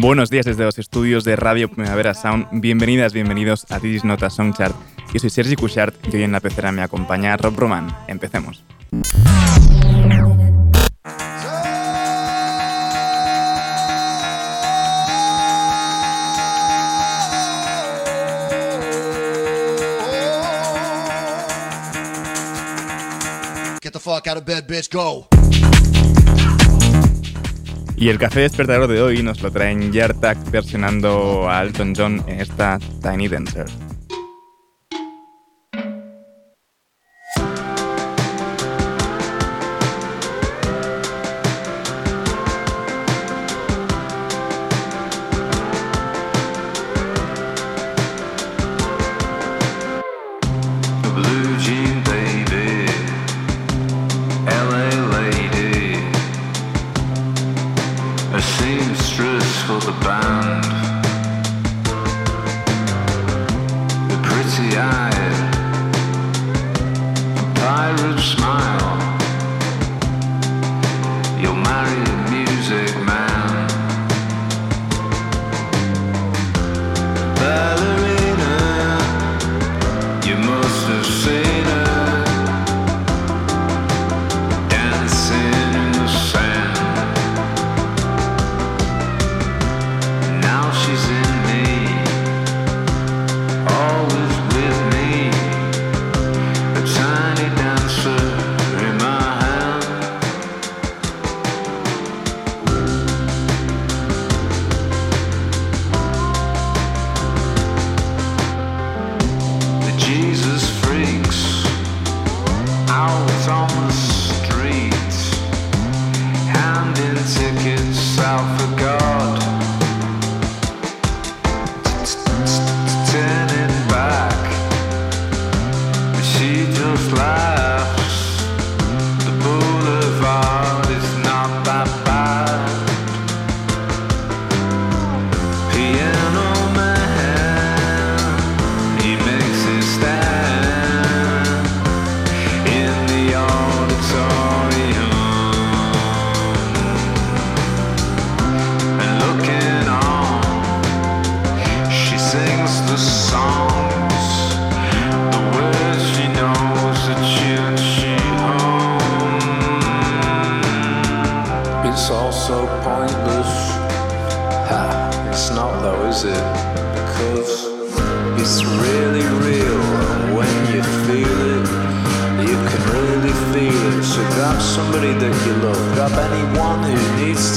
Buenos días desde los estudios de Radio Primavera Sound. Bienvenidas, bienvenidos a This Nota Song Chart. Yo soy Sergi Cushart y hoy en la pecera me acompaña Rob Roman. Empecemos. Get the fuck out of bed, bitch, go. Y el café despertador de hoy nos lo traen Yartak versionando a Elton John en esta Tiny Dancer.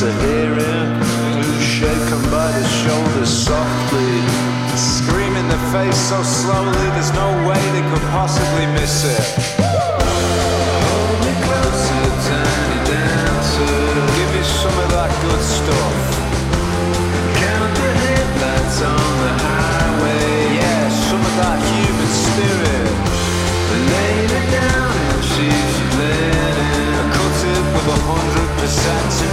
to hear him, shaken by the shoulders softly, Screaming the face so slowly, there's no way they could possibly miss it. Hold me closer, tiny dancer, give me some of that good stuff. Count the headlights on the highway, yeah, some of that human spirit. Lay me down and she's there dance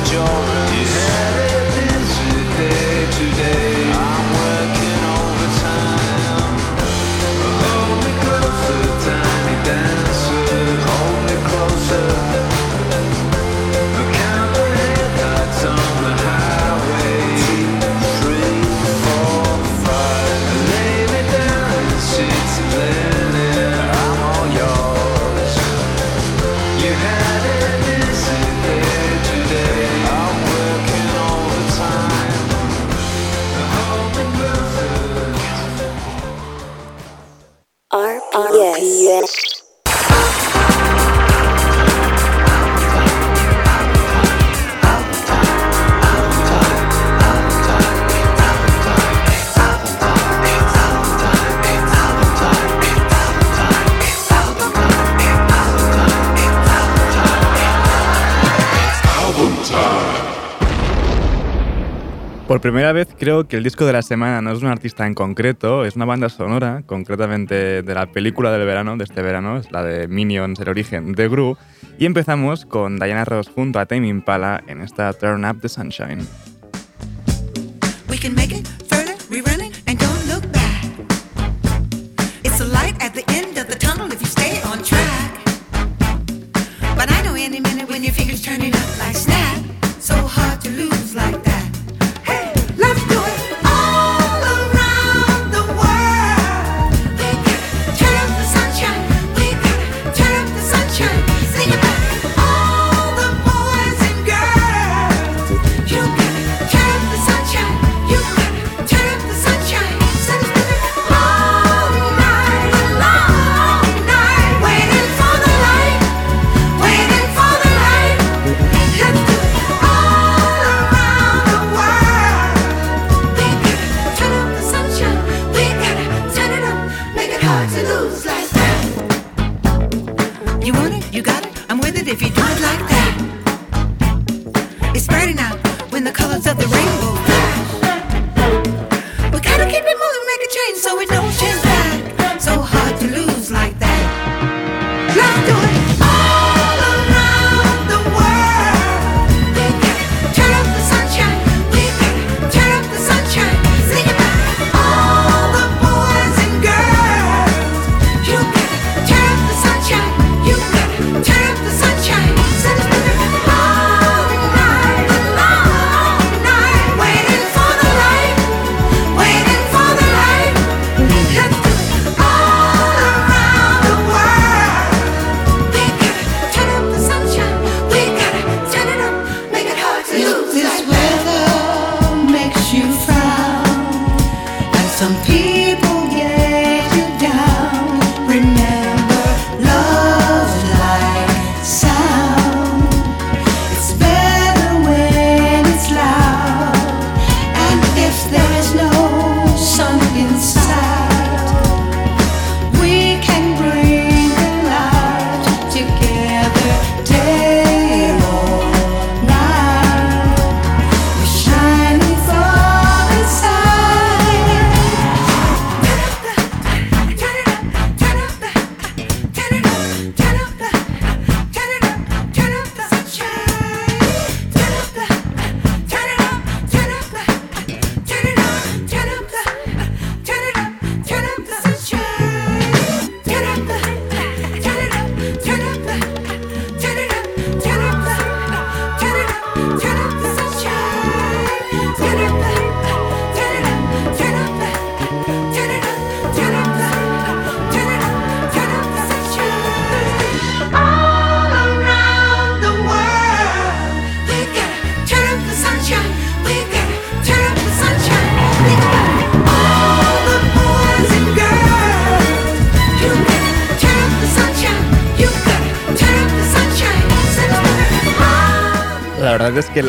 Por primera vez creo que el disco de la semana no es un artista en concreto, es una banda sonora, concretamente de la película del verano, de este verano, es la de Minions, el origen de Gru, y empezamos con Diana Ross junto a Tame Impala en esta Turn Up the Sunshine.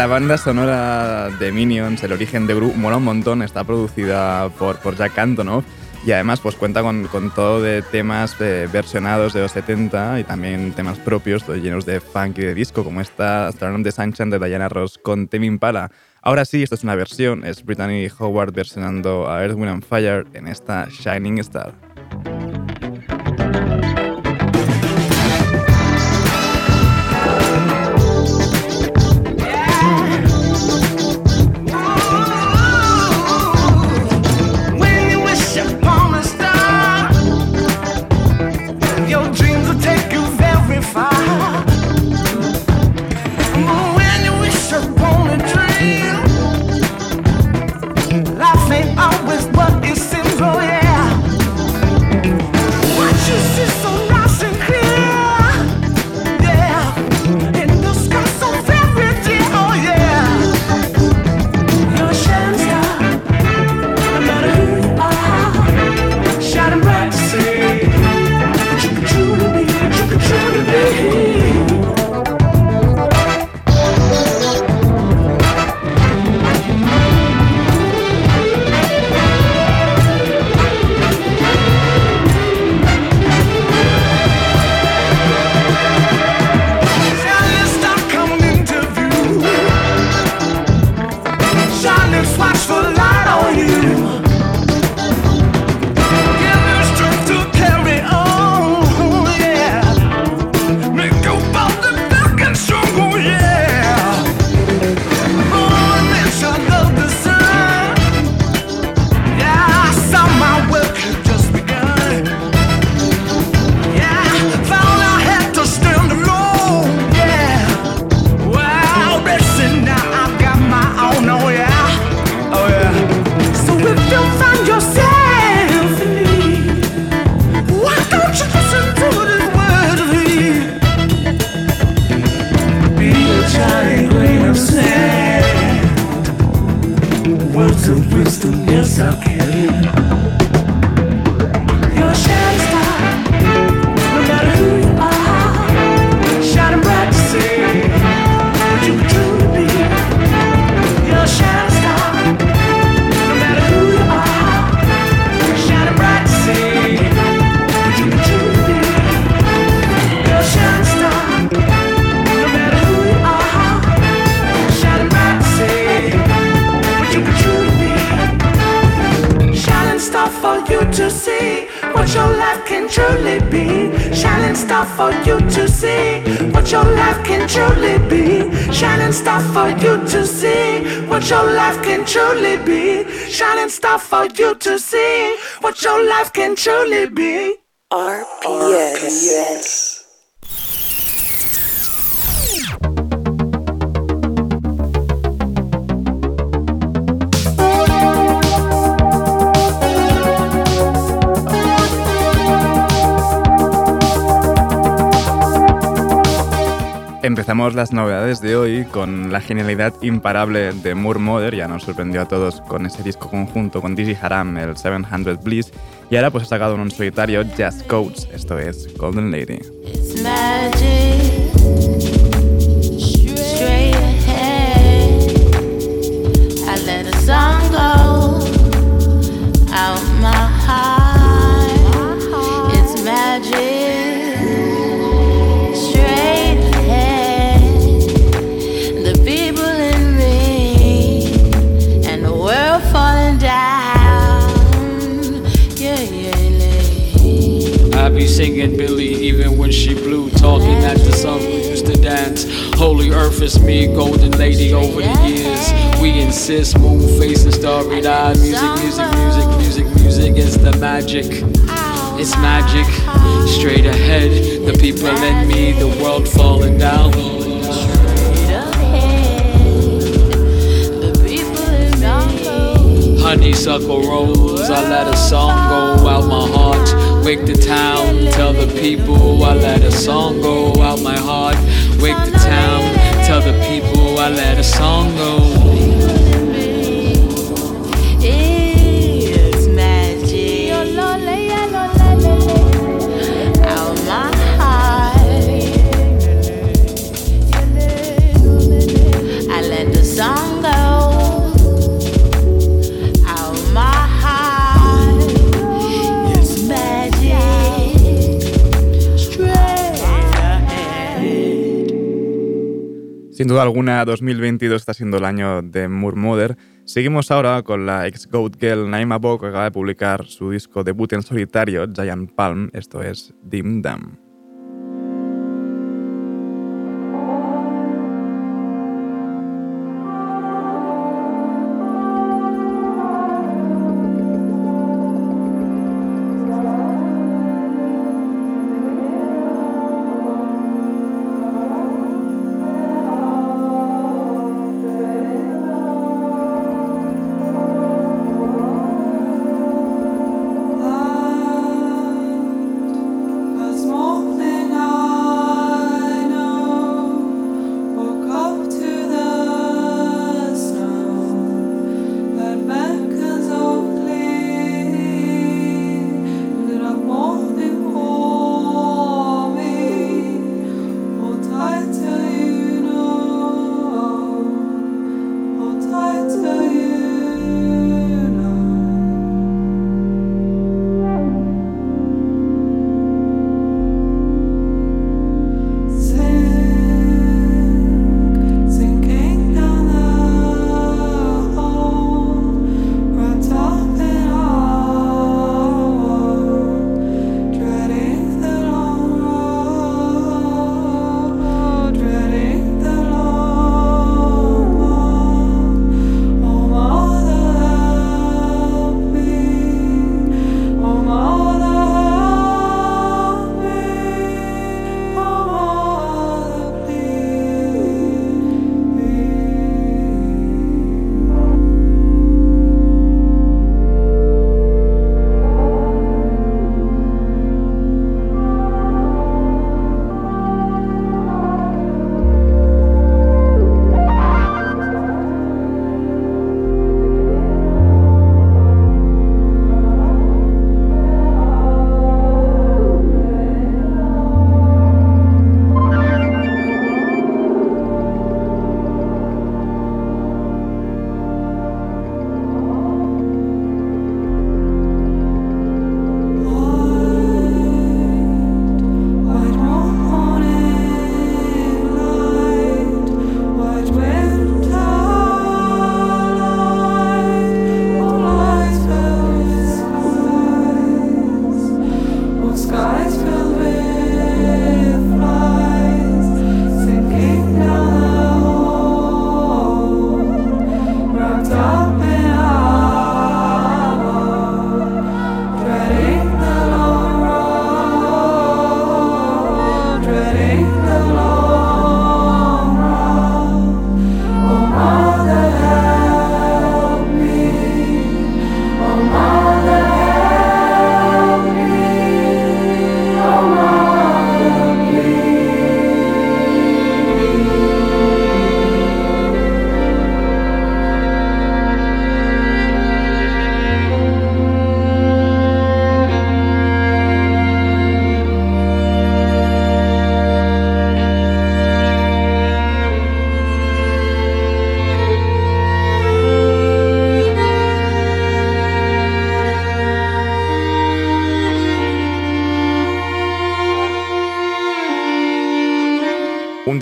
La banda sonora de Minions, el origen de Gru, mola un montón. Está producida por, por Jack Antonoff y además pues cuenta con, con todo de temas eh, versionados de los 70 y también temas propios llenos de funk y de disco, como esta Turn de Sunshine de Diana Ross con Tame Impala. Ahora sí, esto es una versión, es Brittany Howard versionando a Earth, Wind and Fire en esta Shining Star. see what your life can truly be. Shining star for you to see what your life can truly be. Shining star for you to see what your life can truly be. Shining star for you to see what your life can truly be. RPS. RPS. Empezamos las novedades de hoy con la genialidad imparable de Moore Mother, ya nos sorprendió a todos con ese disco conjunto con Dizzy Haram, el 700 Bliss, y ahora pues ha sacado un solitario Just Codes, esto es Golden Lady. Singing Billy even when she blew, talking at the sun we used to dance. Holy earth is me, golden lady over the years. We insist, moon face and starry eyed. Music, music, music, music, music is the magic. It's magic, straight ahead. The people in me, the world falling down. Honeysuckle rose, I let a song go out my. Wake the town, tell the people I let a song go out my heart. Wake the town, tell the people I let a song go. Sin duda alguna, 2022 está siendo el año de Murmother. Seguimos ahora con la ex Goat Girl Naima Bo, que acaba de publicar su disco debut en solitario, Giant Palm, esto es Dim Dam.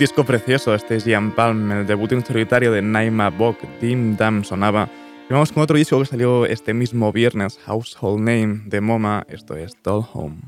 Disco precioso, este es Ian Palm, el debut en solitario de Naima Bok, Dim Dam sonaba. Y vamos con otro disco que salió este mismo viernes, Household Name de MoMA, esto es Doll Home.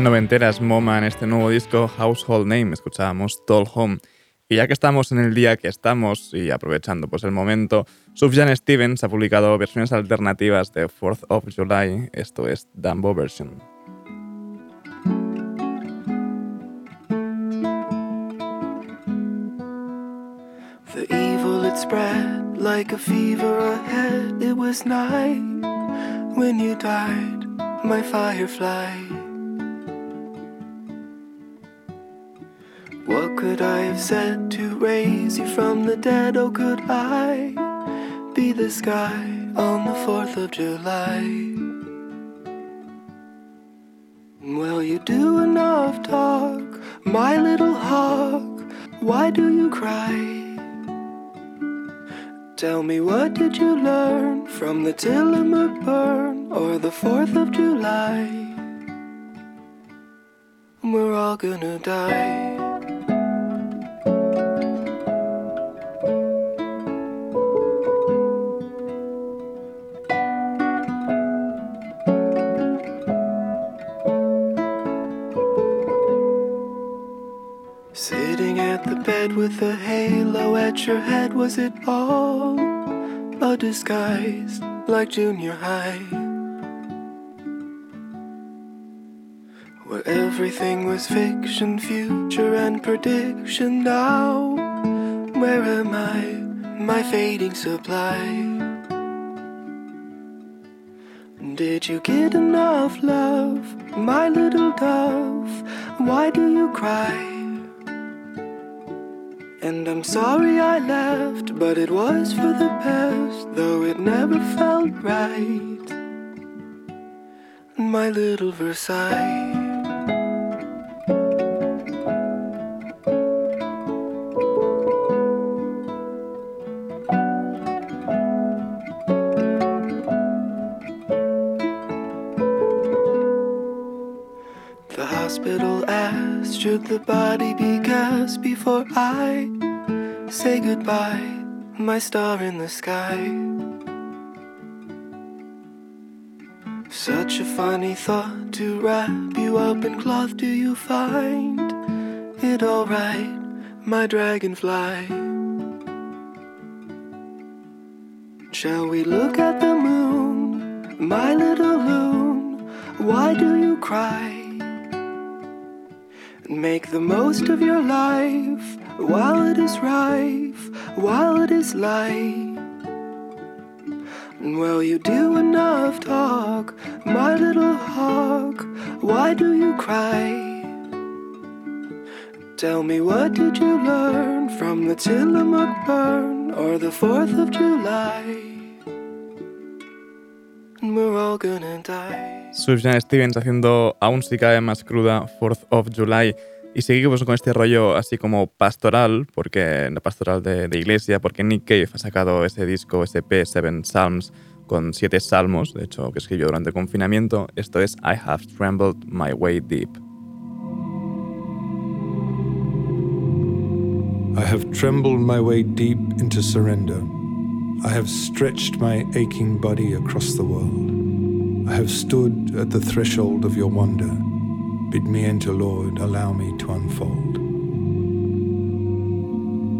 Bien noventeras MoMA en este nuevo disco Household Name, escuchábamos Tall Home. Y ya que estamos en el día que estamos y aprovechando pues el momento, Sufjan Stevens ha publicado versiones alternativas de 4th of July, esto es Dumbo Version. The evil it spread like a fever ahead. It was night when you died, my firefly. Could I have said to raise you from the dead? Oh, could I be the sky on the 4th of July? Well, you do enough talk, my little hawk. Why do you cry? Tell me, what did you learn from the Tillamook burn or the 4th of July? We're all gonna die. With a halo at your head. Was it all a disguise like junior high? Where everything was fiction, future, and prediction. Now, where am I? My fading supply. Did you get enough love, my little dove? Why do you cry? And I'm sorry I left, but it was for the best, though it never felt right. My little Versailles. The hospital asked, should the body be gassed before I say goodbye, my star in the sky? Such a funny thought to wrap you up in cloth. Do you find it alright, my dragonfly? Shall we look at the moon, my little loon? Why do you cry? Make the most of your life while it is rife, while it is light. And will you do enough talk, my little hawk? Why do you cry? Tell me what did you learn from the Tillamook burn or the 4th of July? And we're all gonna die. Sufjan Stevens haciendo aún si cae más cruda 4th of July. Y seguimos con este rollo así como pastoral, porque pastoral de, de, iglesia, porque Nick Cave ha sacado ese disco SP Seven Psalms con siete salmos, de hecho, que escribió durante el confinamiento. Esto es I Have Trembled My Way Deep. I have trembled my way deep into surrender. I have stretched my aching body across the world. I have stood at the threshold of your wonder. Bid me enter, Lord, allow me to unfold.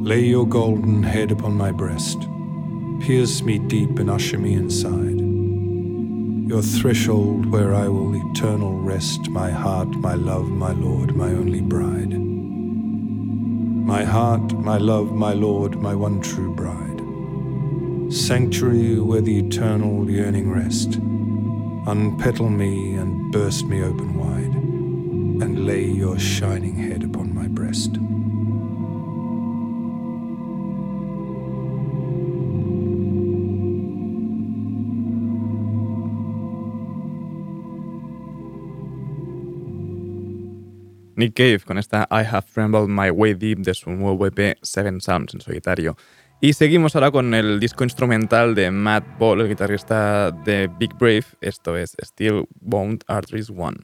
Lay your golden head upon my breast. Pierce me deep and usher me inside. Your threshold where I will eternal rest, my heart, my love, my Lord, my only bride. My heart, my love, my Lord, my one true bride. Sanctuary where the eternal yearning rest. Unpetal me and burst me open wide, and lay your shining head upon my breast. Nick Cave con esta I Have Trembled My Way Deep de su nuevo EP Seven Psalms en solitario. Y seguimos ahora con el disco instrumental de Matt Ball, el guitarrista de Big Brave. Esto es Steel Bound Arteries One.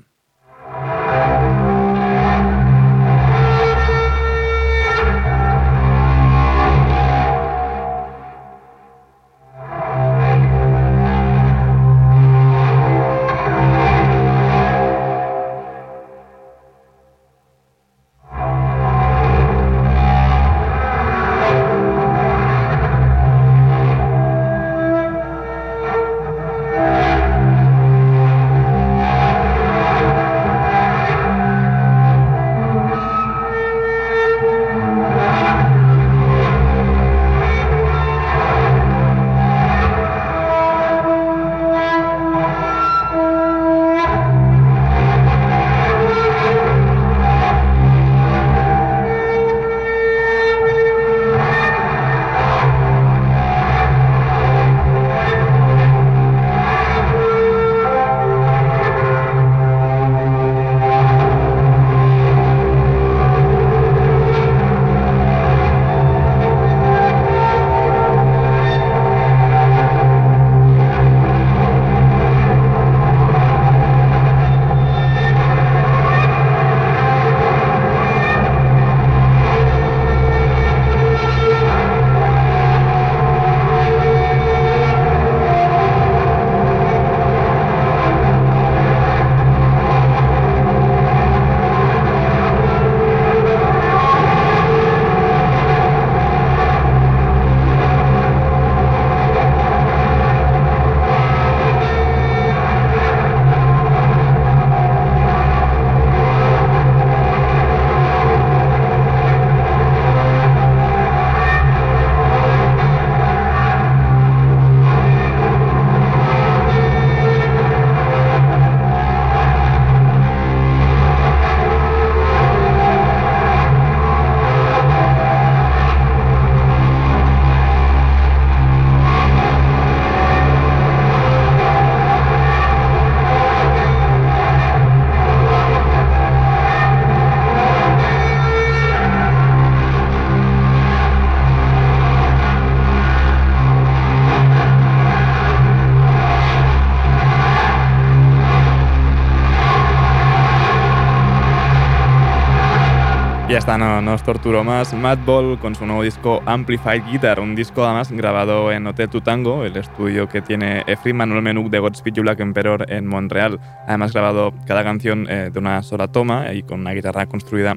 Ya está, no, no os torturo más. Madball con su nuevo disco Amplified Guitar, un disco además grabado en Hotel Tutango, el estudio que tiene Efri Manuel Menú de Godspeed You Black Emperor en Montreal. Además grabado cada canción eh, de una sola toma y con una guitarra construida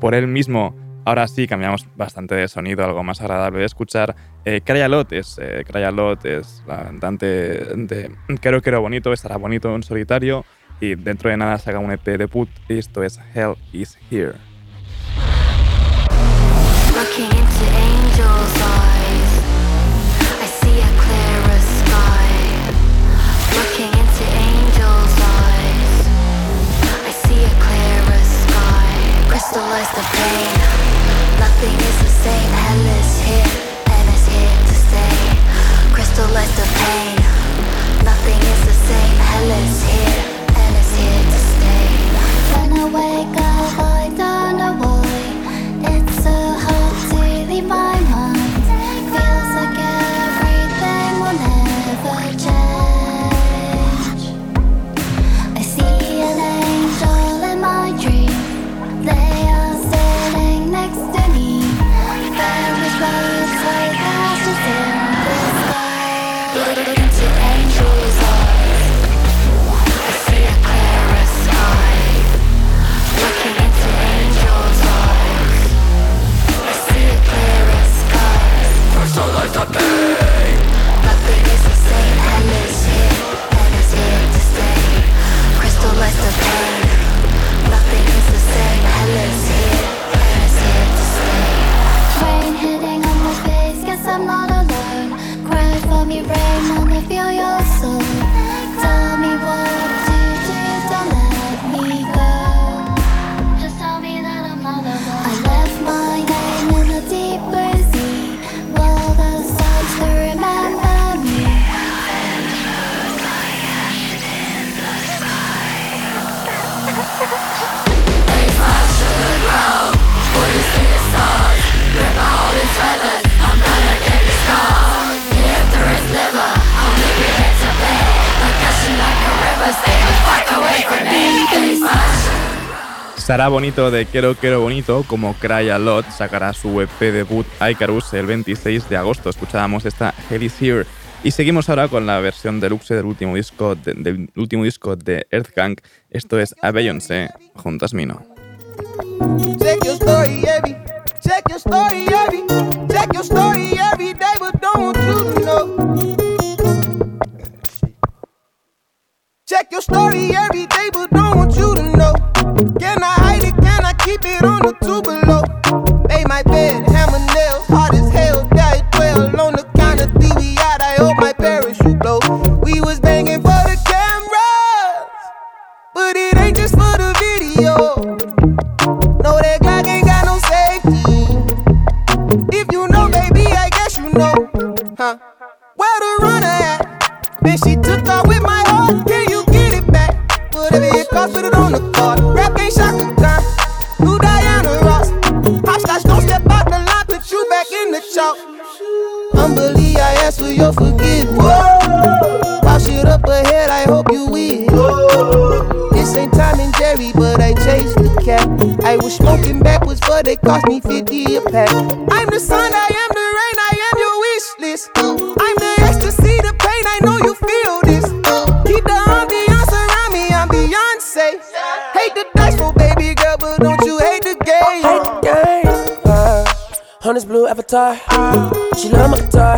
por él mismo. Ahora sí, cambiamos bastante de sonido, algo más agradable de escuchar. Eh, Crayalot es, eh, es la cantante de Quiero Quiero Bonito, estará bonito en solitario y dentro de nada saca un EP de put esto es Hell is Here. Looking into angels' eyes, I see a clearer sky. Looking into angels' eyes, I see a clearer sky. Crystallize the pain. Nothing is the same. Hell is here and it's here to stay. Crystallize the pain. Nothing is the same. Hell is here and it's here to stay. When I wake up, I don't know Estará bonito de Quiero Quiero Bonito, como Cry a Lot sacará su EP debut Icarus el 26 de agosto. Escuchábamos esta Hell is Here. Y seguimos ahora con la versión deluxe del último disco de, del último disco de Earth Gang. Esto es A Beyoncé junto a Smino. Check check your story every, don't you know. Can I hide it? Can I keep it on the two below? Made my bed, hammer nails, hard as hell, died well on the count of three. We out, I hope my parachute blow. We was banging for the cameras, but it ain't just for the video. No, that Glock ain't got no safety. If you know, baby, I guess you know. Huh? Where the runner at? Then she took off with my heart. Can you get it back? Whatever it costs, put it on the card. Shotgun gun. New Diana Ross. Hopscotch, don't step out the line, put you back in the chalk. Humbly, I ask for your forgiveness. Wash it up ahead, I hope you will. This ain't Tom and Jerry, but I chased the cat. I was smoking backwards, but they cost me 50 a pack. I'm the sun, I am the rain, I am your wish list. On this blue avatar, she love my guitar.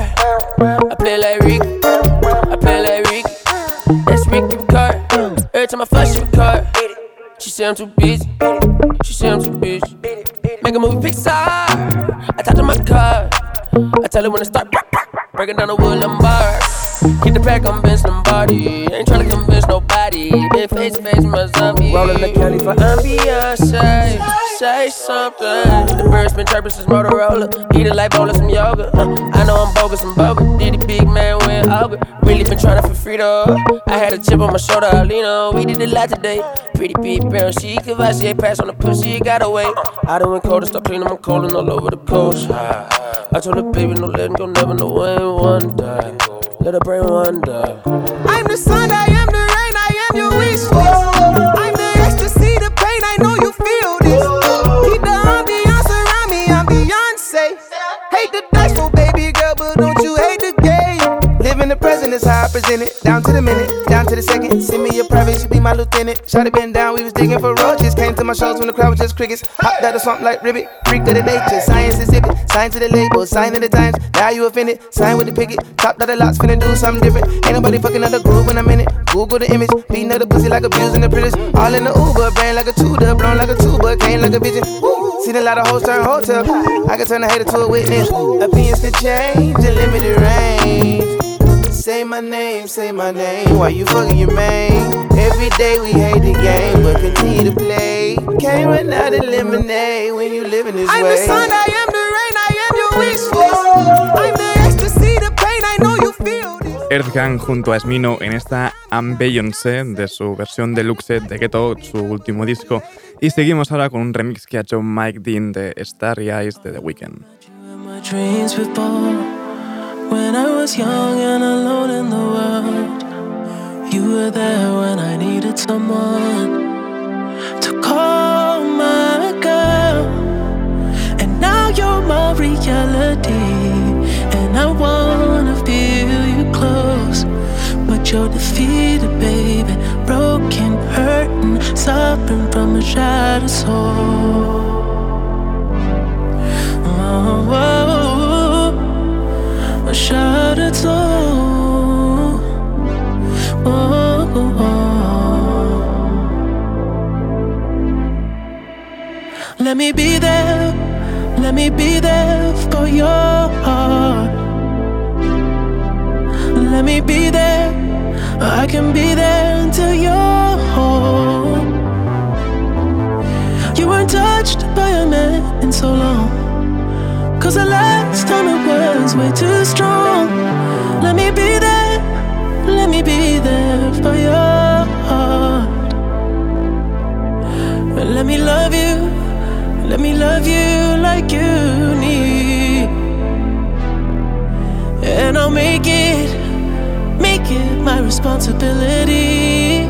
I play like Rick, I play like Rick. That's Ricky Ricard. Every time I flash, she record. She say I'm too busy. She say I'm too busy. Make a movie Pixar. I talk to my car. I tell her when to start. Breaking down the Woodland bar. Get the pack, I'm Vince Lombardi. Ain't tryna convince nobody. Been face to face with my zombie. Rolling the Cali for ambiance. Eh. Say something. The birds been chirping since Motorola. Eat it like bowling some yoga. Uh, I know I'm bogus and bogus. Did the big man win ogre. Really been trying to free though. I had a chip on my shoulder, I lean on. We did a lot today. Pretty big brown she Cavassier pass on the pussy, it got away. I done went cold to start cleaning, I'm calling all over the coast. I told the baby, no letting go, never know when one die. Let her brain wonder. I'm the sun, I am the rain, I am your wish the dice, so baby girl, but don't you just how I present it. Down to the minute, down to the second. Send me your private, you be my lieutenant. Shot it been down, we was digging for roaches. Came to my shows when the crowd was just crickets. Hopped out of something like ribbit. Freak of the nature, science exhibit. Sign to the label, sign of the times. Now you offended. Sign with the picket. Top of the lots, finna do something different. Ain't nobody fucking up the groove when I'm in it. Google the image. Beating up the pussy like abusing the British. All in the Uber, brain like a tutor. Blown like a tuba, came like a vision. Seen a lot of hoes turn hotel. I can turn a hater to a witness. Opinions can change in limited range. Say my name, say my name. Why you fucking your man? Every day we hate the game, but continue to play. Can't run out of lemonade when you living this I'm way. the sun, I am the rain, I am your wish list. I'm the ecstasy, the pain, I know you feel this. Earthgang junto a Smino en esta I'm Beyoncé de su versión deluxe de Ghetto, su último disco. Y seguimos ahora con un remix que ha hecho Mike Dean de Starry Eyes de The Weeknd. When I was young and alone in the world. You were there when I needed someone to call my girl. And now you're my reality, and I wanna feel you close. But you're defeated, baby, broken, hurting, suffering from a shattered soul. Oh, oh, oh, oh, oh. Let me be there, let me be there for your heart. Let me be there, I can be there until you're home. You weren't touched by a man in so long. Cause the last time it was way too strong. Let me be there, let me be there for your heart. Let me love you, let me love you like you need. And I'll make it, make it my responsibility.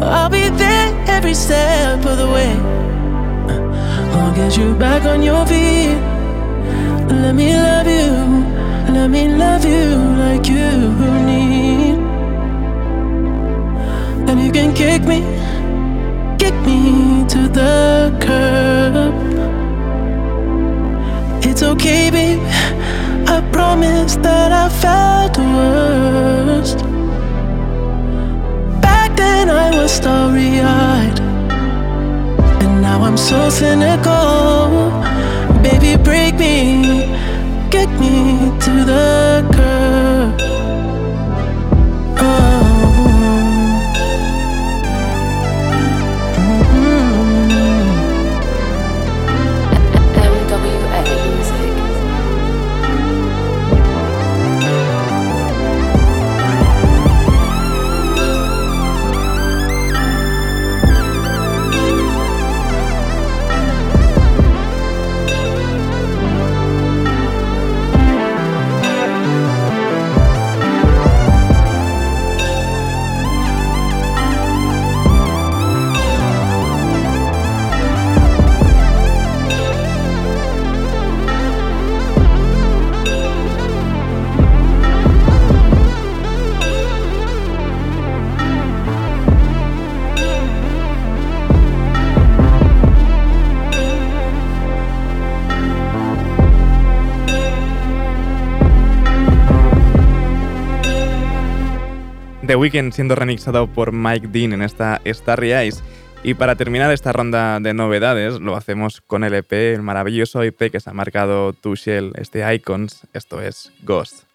I'll be there every step of the way. Get you back on your feet. Let me love you, let me love you like you need. And you can kick me, kick me to the curb. It's okay, babe. I promise that I felt the worst. Back then I was starry eyed. Now I'm so cynical. Baby, break me, get me to the curb. The Weeknd siendo remixado por Mike Dean en esta Starry Eyes. Y para terminar esta ronda de novedades, lo hacemos con el EP, el maravilloso EP que se ha marcado Tushel, este Icons, esto es Ghost.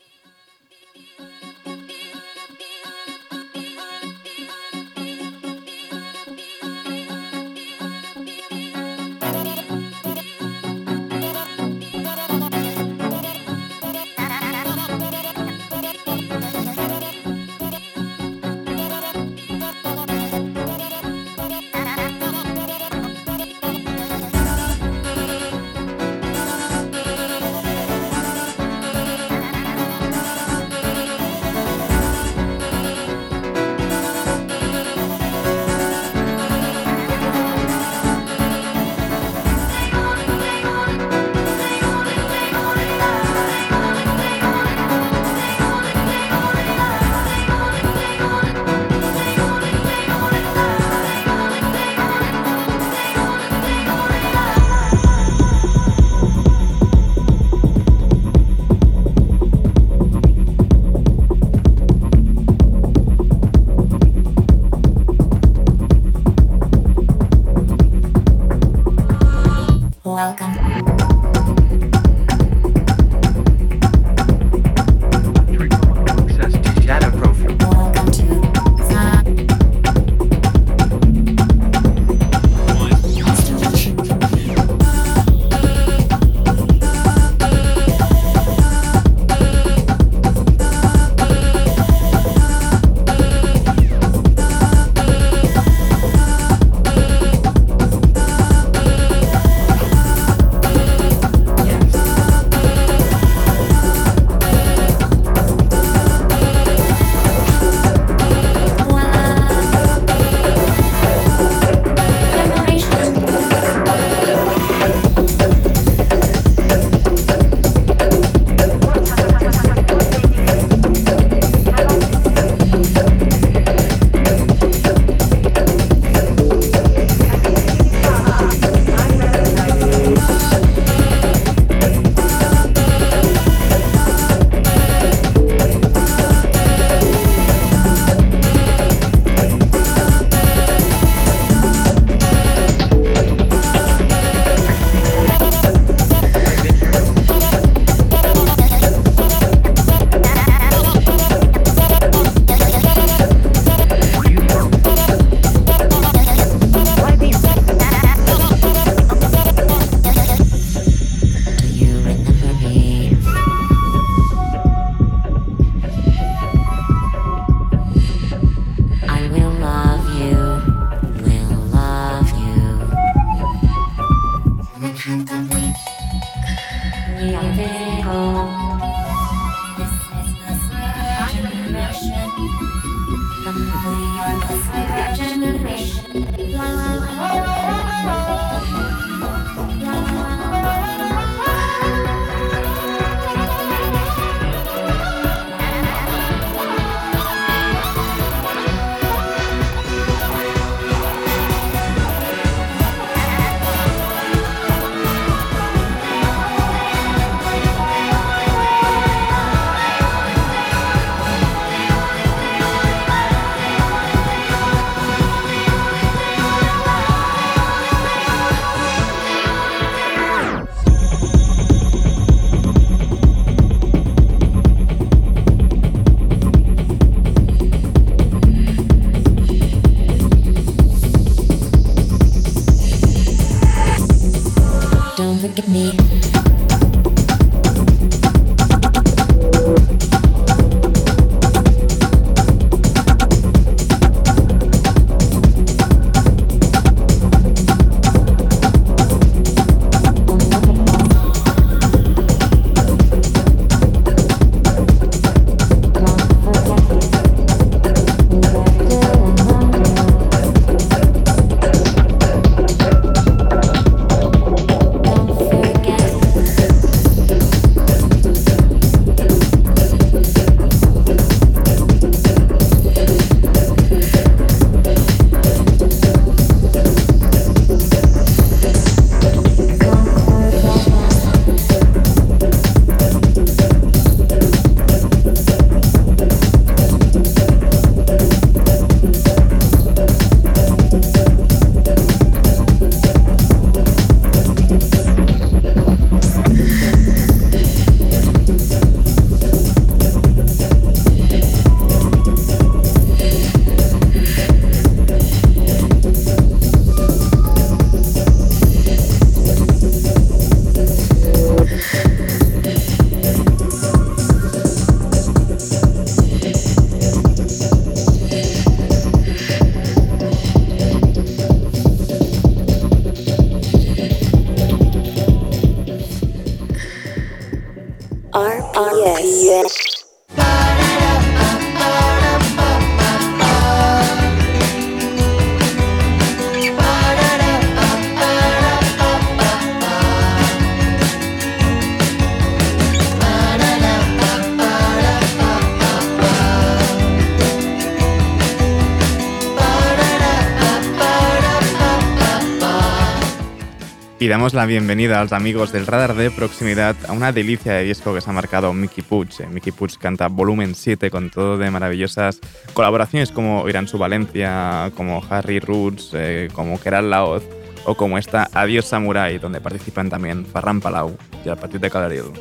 Y damos la bienvenida a los amigos del radar de proximidad a una delicia de disco que se ha marcado Mickey Puig. Eh, Mickey Puig canta volumen 7 con todo de maravillosas colaboraciones como Irán Su Valencia, como Harry Roots, eh, como Keral Laoz o como esta Adiós Samurai, donde participan también Farran Palau y el Partido de Calarido.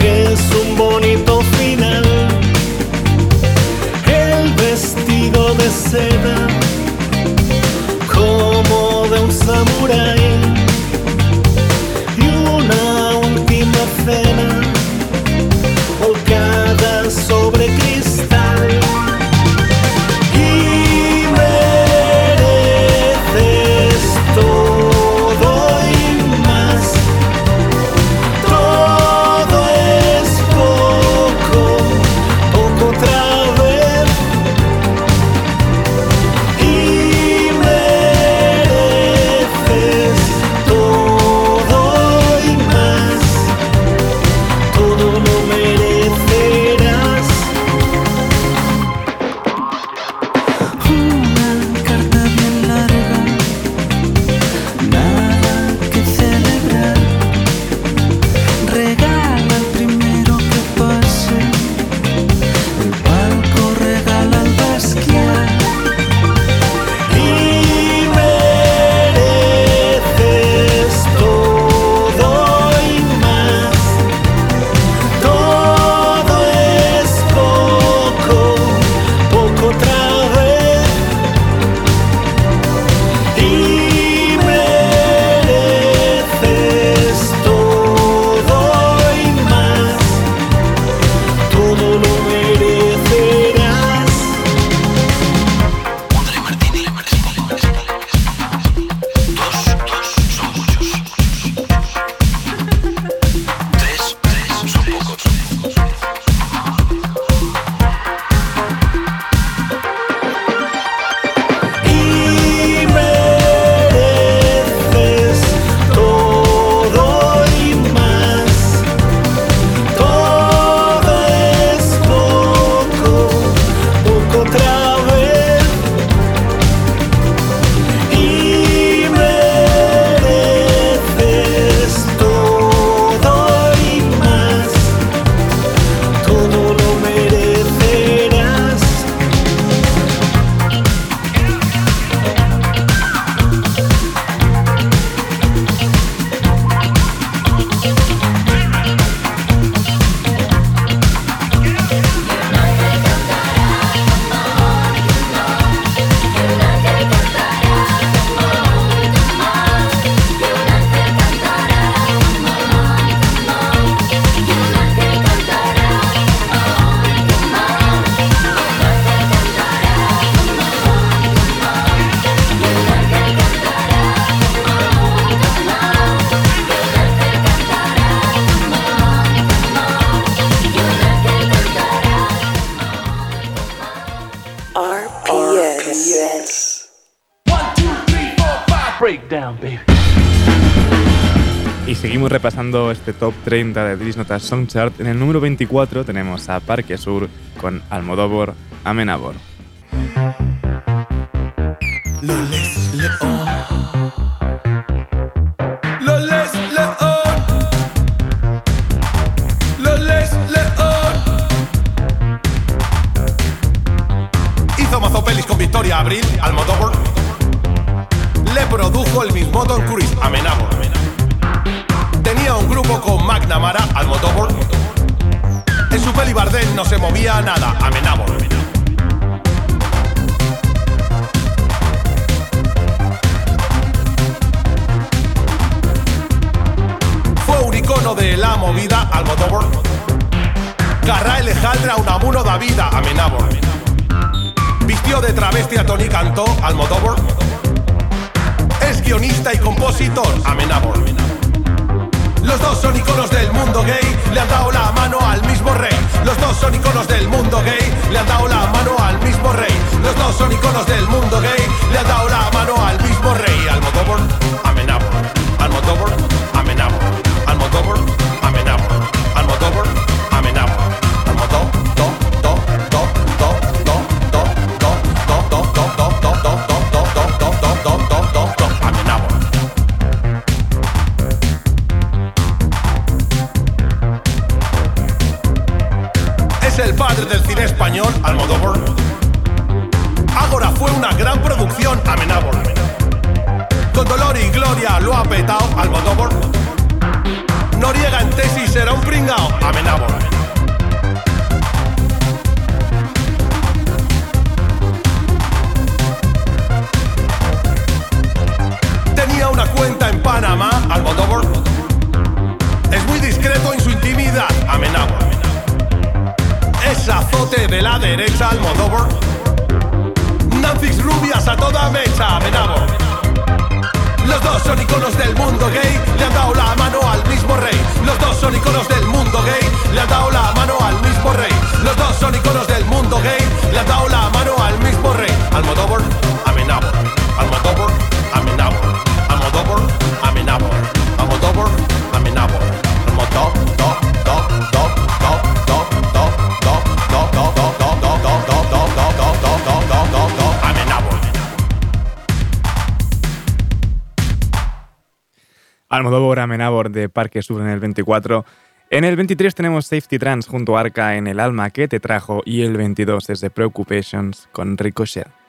Es un bonito final, el vestido de seda como l'amor d'un samurai. I una última cena. Repasando este top 30 de Dries Notas Song Chart. En el número 24 tenemos a Parque Sur con Almodóvar Amenábor. Y compositor, Amenábor. Los dos son iconos del mundo gay, le han dado la mano al mismo rey. Los dos son iconos del mundo gay, le han dado la mano al mismo rey. Los dos son iconos del mundo gay, le han dado la mano al mismo rey. Almodóvar, Amenábor. Almodóvar, Amenábor. Almodóvar, Amenábor. Almodóvar, Amenábor. Español, Almodóvar. Parque Sur en el 24. En el 23 tenemos Safety Trans junto a Arca en El Alma que te trajo y el 22 es de Preoccupations con Ricochet.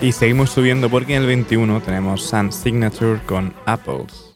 Y seguimos subiendo porque en el 21 tenemos Sun Signature con Apples.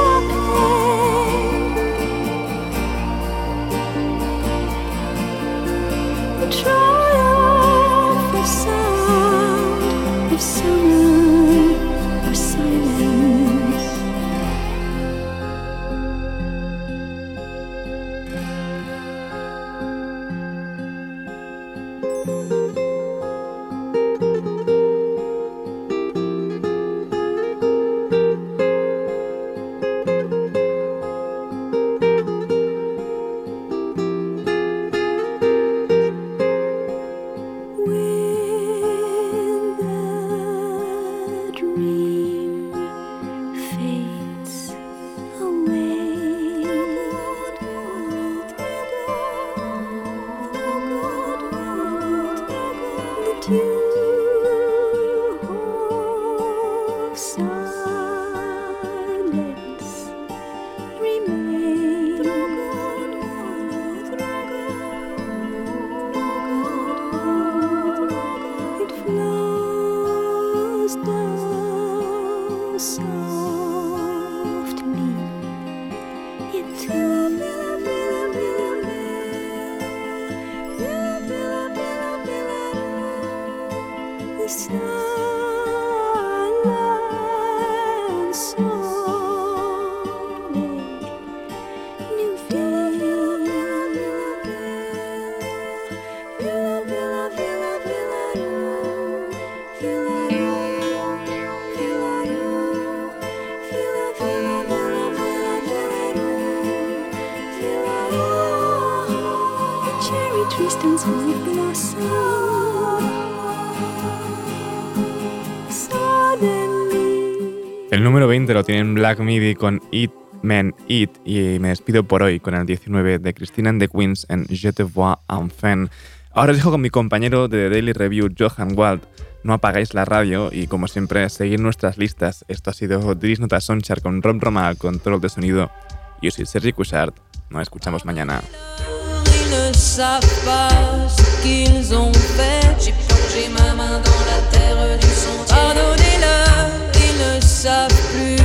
20 lo tienen Black Midi con Eat Men Eat y me despido por hoy con el 19 de Christina and the Queens en Je te vois enfin. Ahora os dejo con mi compañero de The Daily Review, Johan Wald. No apagáis la radio y como siempre, seguid nuestras listas. Esto ha sido Dries Nota Sonchar con Rom Roma control de sonido. Yo soy Sergi Cushart. Nos escuchamos mañana. Ne savent plus